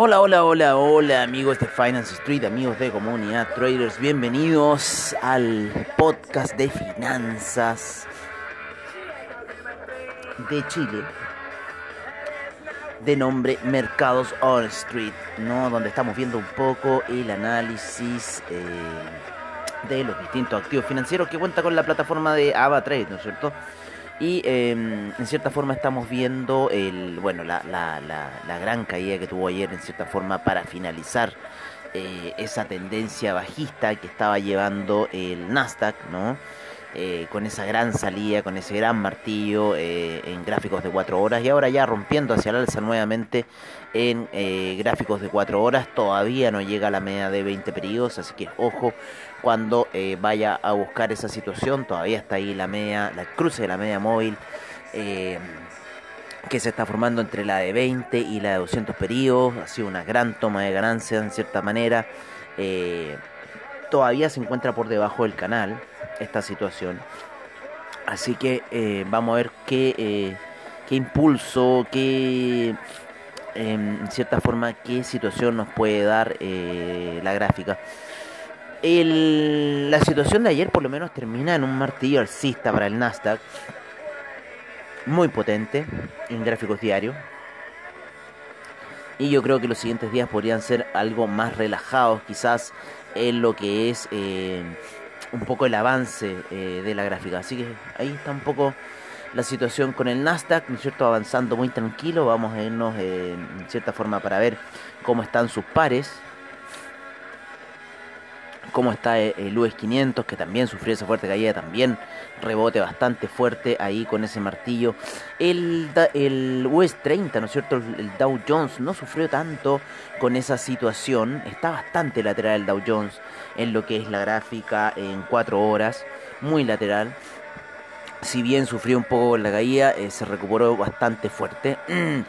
Hola, hola, hola, hola amigos de Finance Street, amigos de Comunidad Traders, bienvenidos al podcast de finanzas de Chile de nombre Mercados on Street, ¿no? donde estamos viendo un poco el análisis eh, de los distintos activos financieros que cuenta con la plataforma de AvaTrade, ¿no es cierto? Y eh, en cierta forma estamos viendo el, bueno, la, la, la, la gran caída que tuvo ayer en cierta forma para finalizar eh, esa tendencia bajista que estaba llevando el Nasdaq, ¿no? Eh, con esa gran salida, con ese gran martillo eh, en gráficos de 4 horas y ahora ya rompiendo hacia el alza nuevamente en eh, gráficos de 4 horas, todavía no llega a la media de 20 periodos, así que ojo cuando eh, vaya a buscar esa situación, todavía está ahí la media, la cruce de la media móvil. eh, que se está formando entre la de 20 y la de 200 periodos. Ha sido una gran toma de ganancias en cierta manera. Eh, todavía se encuentra por debajo del canal esta situación. Así que vamos a ver qué, qué impulso, qué, em, en cierta forma, qué situación nos puede dar la gráfica. El- la situación de ayer por lo menos termina en un martillo alcista para el Nasdaq muy potente en gráficos diarios. Y yo creo que los siguientes días podrían ser algo más relajados, quizás en lo que es eh, un poco el avance eh, de la gráfica. Así que ahí está un poco la situación con el Nasdaq, ¿no es cierto? Avanzando muy tranquilo. Vamos a irnos eh, en cierta forma para ver cómo están sus pares cómo está el US 500 que también sufrió esa fuerte caída, también rebote bastante fuerte ahí con ese martillo. El, el US 30, ¿no es cierto? El, el Dow Jones no sufrió tanto con esa situación, está bastante lateral el Dow Jones en lo que es la gráfica en 4 horas, muy lateral. Si bien sufrió un poco la caída, eh, se recuperó bastante fuerte.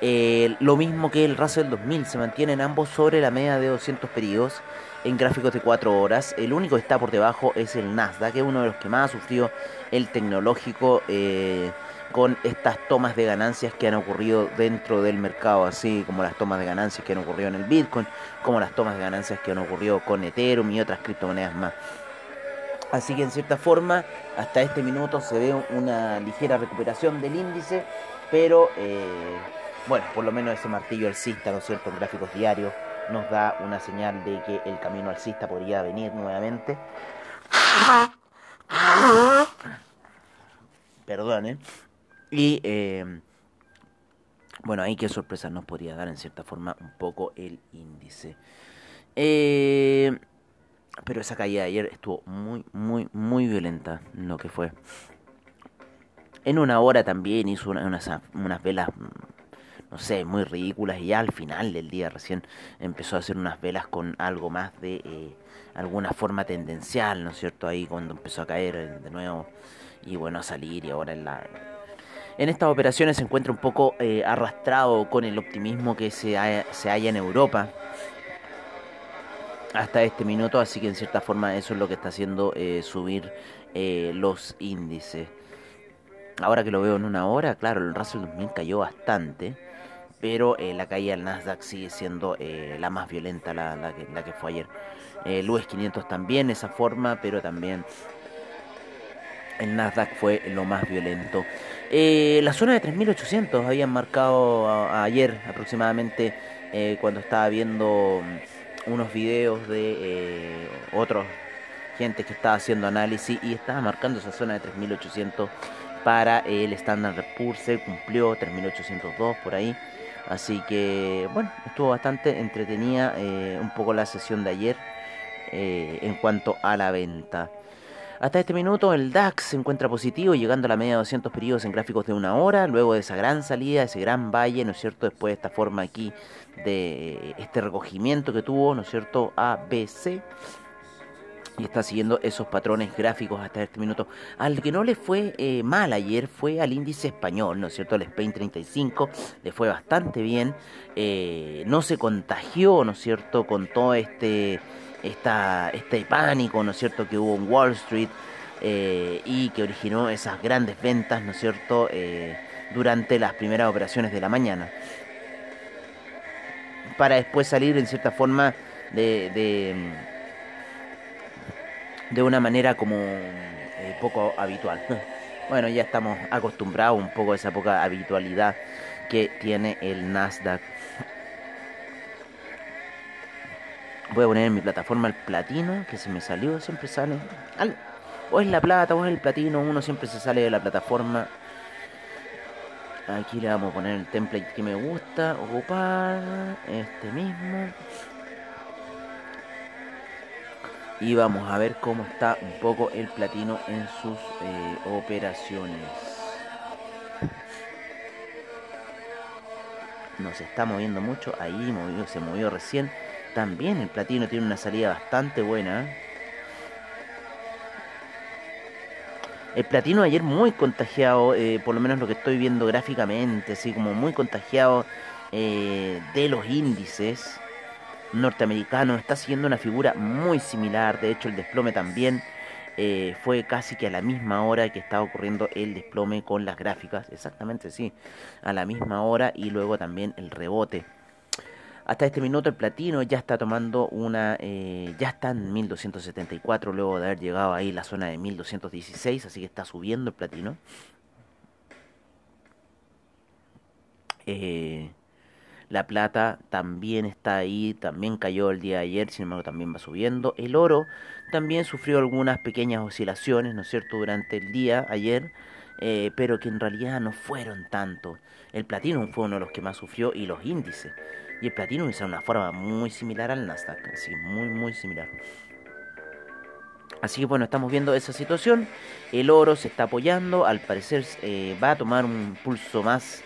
Eh, lo mismo que el Russell 2000, se mantienen ambos sobre la media de 200 periodos en gráficos de 4 horas. El único que está por debajo es el Nasdaq, que es uno de los que más ha sufrido el tecnológico eh, con estas tomas de ganancias que han ocurrido dentro del mercado, así como las tomas de ganancias que han ocurrido en el Bitcoin, como las tomas de ganancias que han ocurrido con Ethereum y otras criptomonedas más. Así que en cierta forma, hasta este minuto se ve una ligera recuperación del índice, pero eh, bueno, por lo menos ese martillo alcista, ¿no es cierto?, en gráficos diarios nos da una señal de que el camino alcista podría venir nuevamente. Perdonen. Y eh, bueno, ahí qué sorpresa nos podría dar en cierta forma un poco el índice. Eh, pero esa caída de ayer estuvo muy, muy, muy violenta lo que fue. En una hora también hizo una- unas, unas velas, no sé, muy ridículas. Y ya al final del día recién empezó a hacer unas velas con algo más de eh, alguna forma tendencial, ¿no es cierto? Ahí cuando empezó a caer eh, de nuevo. Y bueno, a salir y ahora en la... En estas operaciones se encuentra un poco eh, arrastrado con el optimismo que se, se halla en Europa hasta este minuto, así que en cierta forma eso es lo que está haciendo eh, subir eh, los índices. Ahora que lo veo en una hora, claro, el Russell 2000 cayó bastante, pero eh, la caída del Nasdaq sigue siendo eh, la más violenta, la, que, la que fue ayer. El US 500 también esa forma, pero también el Nasdaq fue lo más violento. Eh, la zona de 3800 habían marcado ayer aproximadamente cuando estaba viendo unos videos de otros gente que estaba haciendo análisis y estaba marcando esa zona de 3800 para el Standard Poor's, se cumplió 3802 por ahí. Así que bueno, estuvo bastante entretenida eh, un poco la sesión de ayer eh, en cuanto a la venta. Hasta este minuto el DAX se encuentra positivo, llegando a la media de 200 periodos en gráficos de una hora, luego de esa gran salida, ese gran valle, ¿no es cierto? Después de esta forma aquí de este recogimiento que tuvo, ¿no es cierto? ABC y está siguiendo esos patrones gráficos hasta este minuto. Al que no le fue eh, mal ayer fue al índice español, ¿no es cierto? El Spain 35 le fue bastante bien, eh, no se contagió, ¿no es cierto? Con todo este, esta, este pánico, ¿no es cierto? Que hubo en Wall Street eh, y que originó esas grandes ventas, ¿no es cierto? durante las primeras operaciones de la mañana. Para después salir en cierta forma de de una manera como eh, poco habitual. Bueno, ya estamos acostumbrados un poco a esa poca habitualidad que tiene el Nasdaq. Voy a poner en mi plataforma el platino, que se me salió, siempre sale. o es la plata o es el platino, uno siempre se sale de la plataforma. Aquí le vamos a poner el template que me gusta, ocupar, este mismo y vamos a ver cómo está un poco el platino en sus eh, operaciones. No se está moviendo mucho, ahí movió, se movió recién. También el platino tiene una salida bastante buena. El platino ayer muy contagiado, eh, por lo menos lo que estoy viendo gráficamente, así como muy contagiado eh, de los índices norteamericano está siguiendo una figura muy similar, de hecho el desplome también eh, fue casi que a la misma hora que estaba ocurriendo el desplome con las gráficas, exactamente sí, a la misma hora y luego también el rebote. Hasta este minuto el platino ya está tomando una, eh, ya está en 1274 luego de haber llegado ahí la zona de 1216, así que está subiendo el platino. Eh, la plata también está ahí, también cayó el día de ayer, sin embargo también va subiendo. El oro también sufrió algunas pequeñas oscilaciones, ¿no es cierto?, durante el día ayer, eh, pero que en realidad no fueron tanto. El platino fue uno de los que más sufrió y los índices. Y el platino hizo una forma muy similar al Nasdaq, sí, muy, muy similar. Así que bueno, estamos viendo esa situación. El oro se está apoyando, al parecer eh, va a tomar un pulso más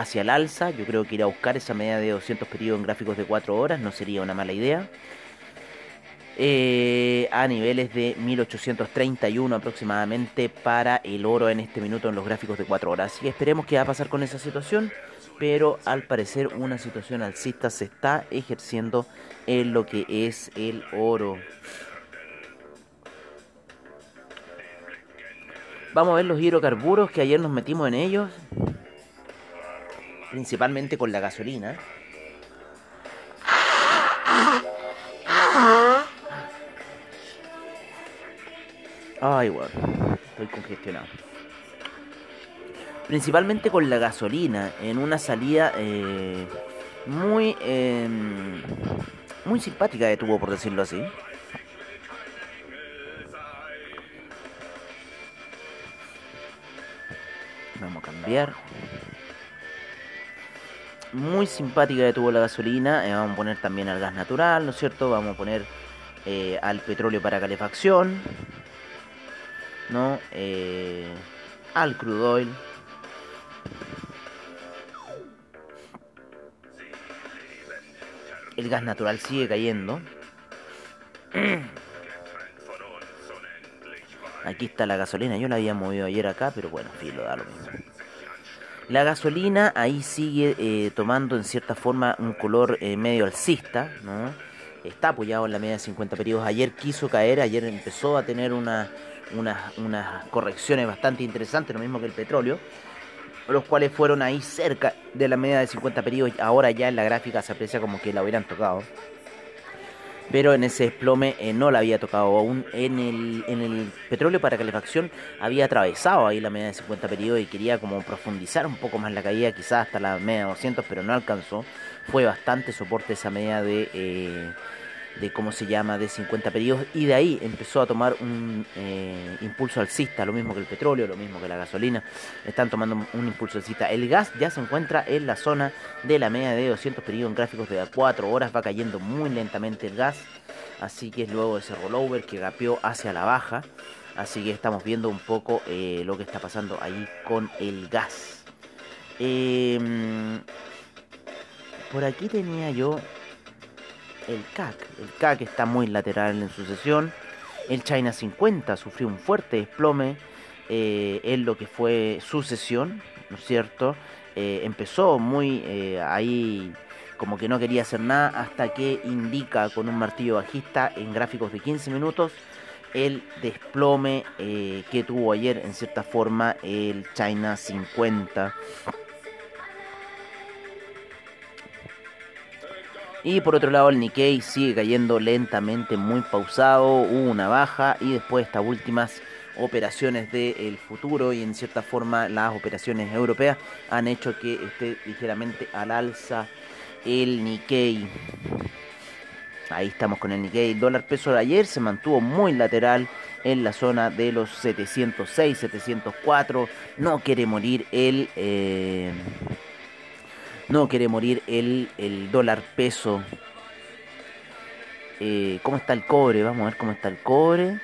hacia el alza. Yo creo que ir a buscar esa media de 200 periodos en gráficos de 4 horas no sería una mala idea. Eh, a niveles de 1831 aproximadamente para el oro en este minuto en los gráficos de 4 horas. Así que esperemos qué va a pasar con esa situación. Pero al parecer una situación alcista se está ejerciendo en lo que es el oro. Vamos a ver los hidrocarburos que ayer nos metimos en ellos principalmente con la gasolina. Ay, bueno, estoy congestionado. Principalmente con la gasolina, en una salida eh, muy, em, muy simpática de tubo, por decirlo así. Vamos a cambiar muy simpática que tuvo la gasolina. Eh, vamos a poner también al gas natural, ¿no es cierto? Vamos a poner eh, al petróleo para calefacción, ¿no? Eh, al crude oil. El gas natural sigue cayendo. Aquí está la gasolina. Yo la había movido ayer acá, pero bueno, filo, da lo mismo. La gasolina ahí sigue eh, tomando en cierta forma un color eh, medio alcista. Está apoyado en la media de 50 periodos. Ayer quiso caer, ayer empezó a tener unas correcciones bastante interesantes, lo mismo que el petróleo, los cuales fueron ahí cerca de la media de 50 periodos. Ahora ya en la gráfica se aprecia como que la hubieran tocado pero en ese desplome eh, no la había tocado aún. En el, en el petróleo para calefacción había atravesado ahí la media de 50 periodos y quería como profundizar un poco más la caída, quizás hasta la media de 200, pero no alcanzó. Fue bastante soporte esa media de, eh, de cómo se llama, de 50 periodos, y de ahí empezó a tomar un eh, impulso alcista, lo mismo que el petróleo, lo mismo que la gasolina, están tomando un impulso alcista. El gas ya se encuentra en la zona de la media de 200 periodos en gráficos de 4 horas, va cayendo muy lentamente el gas, así que es luego ese rollover que gapeó hacia la baja, así que estamos viendo un poco eh, lo que está pasando ahí con el gas. Em, por aquí tenía yo el CAC. El CAC está muy lateral en su sesión. El China 50 sufrió un fuerte desplome eh, en lo que fue su sesión, ¿no es cierto? Eh, empezó muy eh, ahí como que no quería hacer nada hasta que indica con un martillo bajista en gráficos de 15 minutos el desplome que tuvo ayer en cierta forma el China 50 Y por otro lado el Nikkei sigue cayendo lentamente, muy pausado, hubo una baja y después estas últimas operaciones del futuro y en cierta forma las operaciones europeas han hecho que esté ligeramente al alza el Nikkei. Ahí estamos con el Nikkei. El dólar peso de ayer se mantuvo muy lateral en la zona de los 706, 704. No quiere morir el... Eh, no quiere morir el, el dólar peso. Eh, ¿Cómo está el cobre? Vamos a ver cómo está el cobre.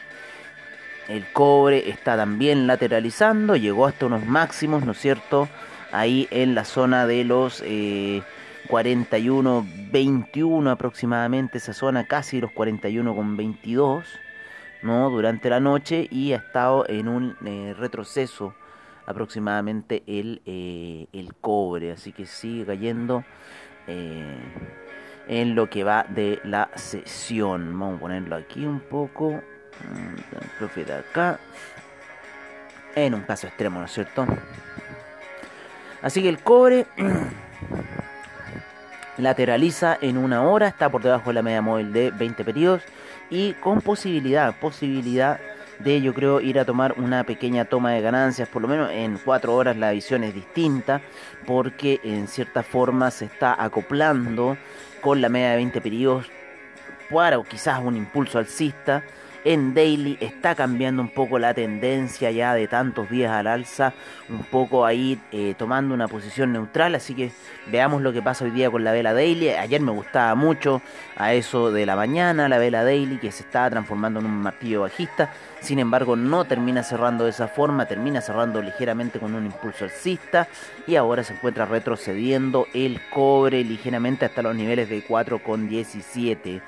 El cobre está también lateralizando. Llegó hasta unos máximos, ¿no es cierto? Ahí en la zona de los eh, 41, 21 aproximadamente. Esa zona casi los 41 con 22. ¿no? Durante la noche y ha estado en un eh, retroceso aproximadamente el, eh, el cobre. Así que sigue cayendo eh, en lo que va de la sesión. Vamos a ponerlo aquí un poco. Mm, de acá. En un caso extremo, ¿no es cierto? Así que el cobre lateraliza en una hora, está por debajo de la media móvil de 20 periodos y con posibilidad, posibilidad de yo creo ir a tomar una pequeña toma de ganancias, por lo menos en cuatro horas la visión es distinta porque en cierta forma se está acoplando con la media de 20 periodos para quizás un impulso alcista en daily está cambiando un poco la tendencia ya de tantos días al alza, un poco ahí eh, tomando una posición neutral, así que veamos lo que pasa hoy día con la vela daily. Ayer me gustaba mucho a eso de la mañana la vela daily que se estaba transformando en un martillo bajista, sin embargo no termina cerrando de esa forma, termina cerrando ligeramente con un impulso alcista y ahora se encuentra retrocediendo el cobre ligeramente hasta los niveles de 4,17.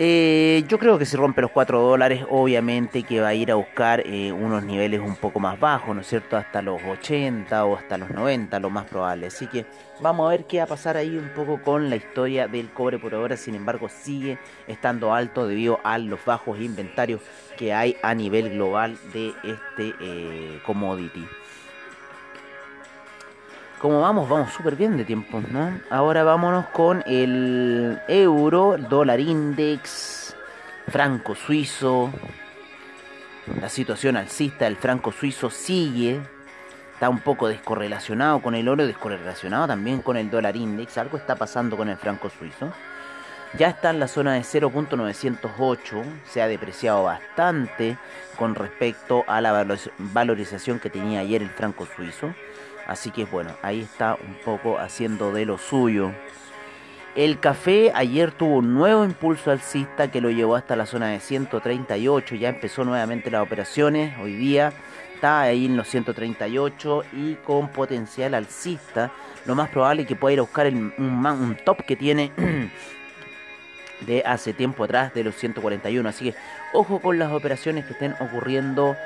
Eh, yo creo que si rompe los 4 dólares, obviamente que va a ir a buscar eh, unos niveles un poco más bajos, ¿no es cierto? Hasta los 80 o hasta los 90, lo más probable. Así que vamos a ver qué va a pasar ahí un poco con la historia del cobre por ahora. Sin embargo, sigue estando alto debido a los bajos inventarios que hay a nivel global de este eh, commodity. Como vamos, vamos súper bien de tiempo, ¿no? Ahora vámonos con el euro, dólar index, franco suizo. La situación alcista del franco suizo sigue. Está un poco descorrelacionado con el oro, descorrelacionado también con el dólar index. Algo está pasando con el franco suizo. Ya está en la zona de 0.908. Se ha depreciado bastante con respecto a la valorización que tenía ayer el franco suizo. Así que bueno, ahí está un poco haciendo de lo suyo. El café ayer tuvo un nuevo impulso alcista que lo llevó hasta la zona de 138. Ya empezó nuevamente las operaciones. Hoy día está ahí en los 138 y con potencial alcista. Lo más probable es que pueda ir a buscar un, top que tiene de hace tiempo atrás de los 141. Así que ojo con las operaciones que estén ocurriendo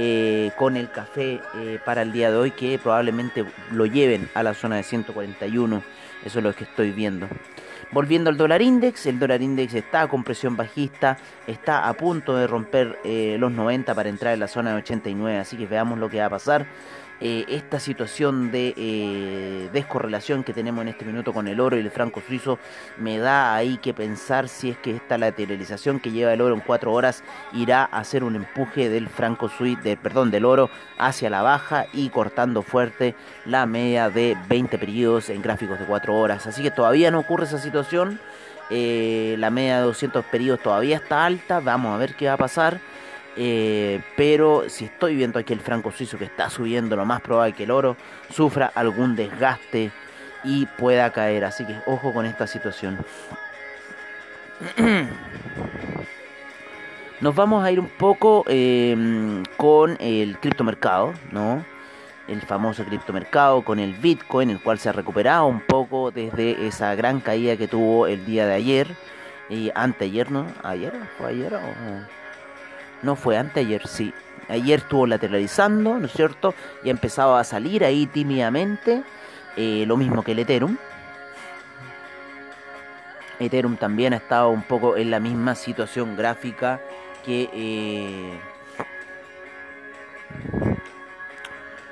eh, con el café eh, para el día de hoy que probablemente lo lleven a la zona de 141. Eso es lo que estoy viendo. Volviendo al dólar index, el dólar index está con presión bajista, está a punto de romper eh, los 90 para entrar en la zona de 89, así que veamos lo que va a pasar. Eh, esta situación de eh, descorrelación que tenemos en este minuto con el oro y el franco suizo me da ahí que pensar si es que esta lateralización que lleva el oro en cuatro horas irá a hacer un empuje del franco suizo, de, perdón, del oro hacia la baja y cortando fuerte la media de 20 periodos en gráficos de cuatro horas. Así que todavía no ocurre esa situación. Eh, la media de 200 periodos todavía está alta. Vamos a ver qué va a pasar. Eh, pero si estoy viendo aquí el franco suizo que está subiendo, lo más probable es que el oro sufra algún desgaste y pueda caer. Así que ojo con esta situación. Nos vamos a ir un poco eh, con el criptomercado, ¿no? El famoso criptomercado con el Bitcoin, el cual se ha recuperado un poco desde esa gran caída que tuvo el día de ayer. Y anteayer, ¿no? ¿Ayer? ¿Fue ayer o...? No fue anteayer, sí. Ayer estuvo lateralizando, ¿no es cierto? Y ha empezado a salir ahí tímidamente. eh, lo mismo que el Ethereum. Ethereum también ha estado un poco en la misma situación gráfica que... eh,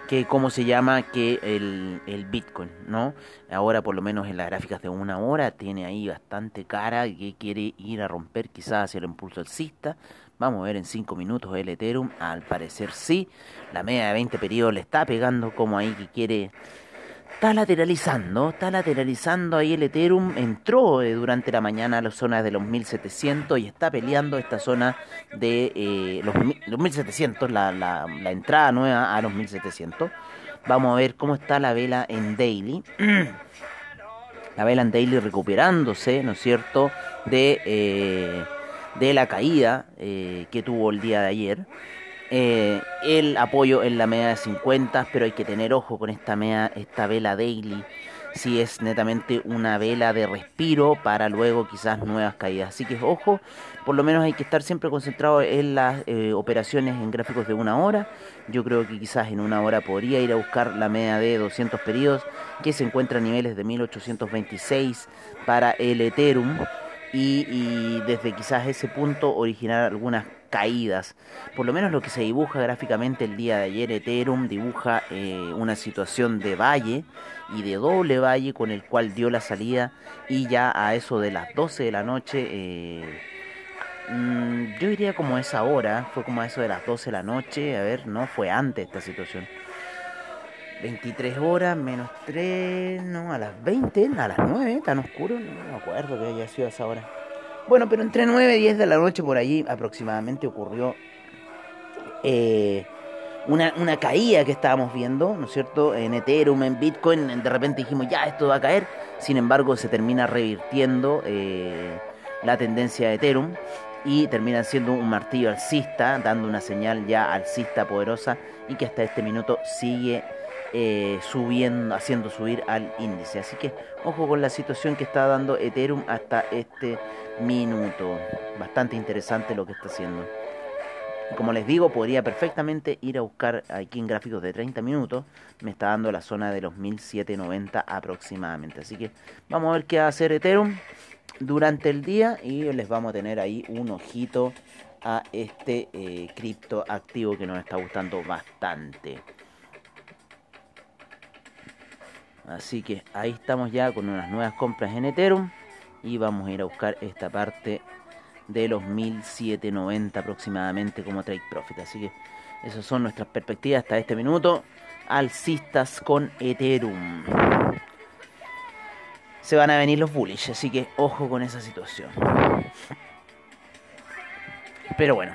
que cómo se llama que el, el Bitcoin, ¿no? Ahora por lo menos en las gráficas de una hora tiene ahí bastante cara que quiere ir a romper quizás hacia el impulso alcista. Vamos a ver en 5 minutos el Ethereum, al parecer sí. La media de 20 periodos le está pegando como ahí que quiere... Está lateralizando, está lateralizando ahí el Ethereum. Entró eh, durante la mañana a las zonas de los 1700 y está peleando esta zona de eh, los, los 1700, la, la, la entrada nueva a los 1700. Vamos a ver cómo está la vela en daily. la vela en daily recuperándose, ¿no es cierto?, de, eh, de la caída eh, que tuvo el día de ayer. Eh, el apoyo en la media de 50, pero hay que tener ojo con esta, media, esta vela daily, si es netamente una vela de respiro para luego quizás nuevas caídas. Así que ojo, por lo menos hay que estar siempre concentrado en las eh, operaciones en gráficos de una hora. Yo creo que quizás en una hora podría ir a buscar la media de 200 periodos que se encuentra a niveles de 1826 para el Ethereum y, y desde quizás ese punto originar algunas caídas. Por lo menos lo que se dibuja gráficamente el día de ayer, Ethereum dibuja eh, una situación de valle y de doble valle con el cual dio la salida y ya a eso de las 12 de la noche, eh, mm, yo diría como esa hora, fue como a eso de las 12 de la noche, a ver, no fue antes esta situación. 23 horas menos 3, no, a las 20, a las 9, tan oscuro, no me acuerdo que haya sido esa hora. Bueno, pero entre 9 y 10 de la noche por allí aproximadamente ocurrió eh, una, una caída que estábamos viendo, ¿no es cierto? En Ethereum, en Bitcoin, de repente dijimos, ya, esto va a caer. Sin embargo, se termina revirtiendo eh, la tendencia de Ethereum y termina siendo un martillo alcista, dando una señal ya alcista poderosa y que hasta este minuto sigue eh, subiendo, haciendo subir al índice. Así que ojo con la situación que está dando Ethereum hasta este minuto. Bastante interesante lo que está haciendo. Como les digo, podría perfectamente ir a buscar aquí en gráficos de 30 minutos. Me está dando la zona de los 1790 aproximadamente. Así que vamos a ver qué va a hacer Ethereum durante el día y les vamos a tener ahí un ojito a este eh, cripto activo que nos está gustando bastante. Así que ahí estamos ya con unas nuevas compras en Ethereum y vamos a ir a buscar esta parte de los 1790 aproximadamente como trade profit. Así que esas son nuestras perspectivas hasta este minuto. Alcistas con Ethereum. Se van a venir los bullish, así que ojo con esa situación. Pero bueno.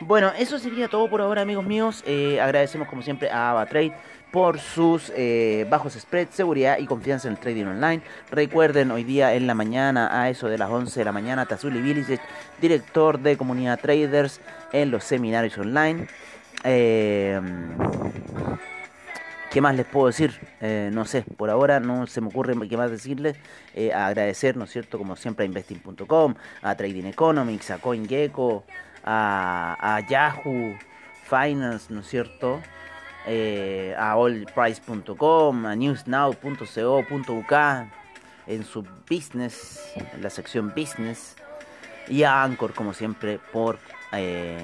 Bueno, eso sería todo por ahora, amigos míos. Eh, agradecemos como siempre a AvaTrade por sus eh, bajos spreads, seguridad y confianza en el trading online. Recuerden, hoy día en la mañana, a eso de las 11 de la mañana, Tazuli Bilicic, director de comunidad traders en los seminarios online. Eh, ¿Qué más les puedo decir? Eh, no sé, por ahora no se me ocurre qué más decirles. Eh, agradecer, ¿no es cierto? Como siempre a investing.com, a Trading Economics, a CoinGecko, a Yahoo Finance, ¿no es cierto? Eh, a allprice.com, a newsnow.co.uk en su business, en la sección business. Y a Anchor, como siempre, por eh,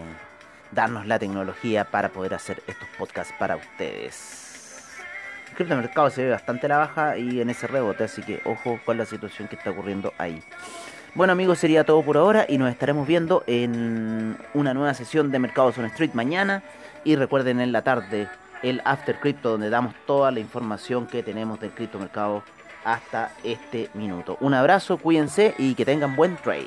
darnos la tecnología para poder hacer estos podcasts para ustedes. El criptomercado se ve bastante a la baja y en ese rebote, así que ojo con la situación que está ocurriendo ahí. Bueno amigos, sería todo por ahora y nos estaremos viendo en una nueva sesión de Mercados on Street mañana. Y recuerden en la tarde el After Crypto donde damos toda la información que tenemos del criptomercado hasta este minuto. Un abrazo, cuídense y que tengan buen trade.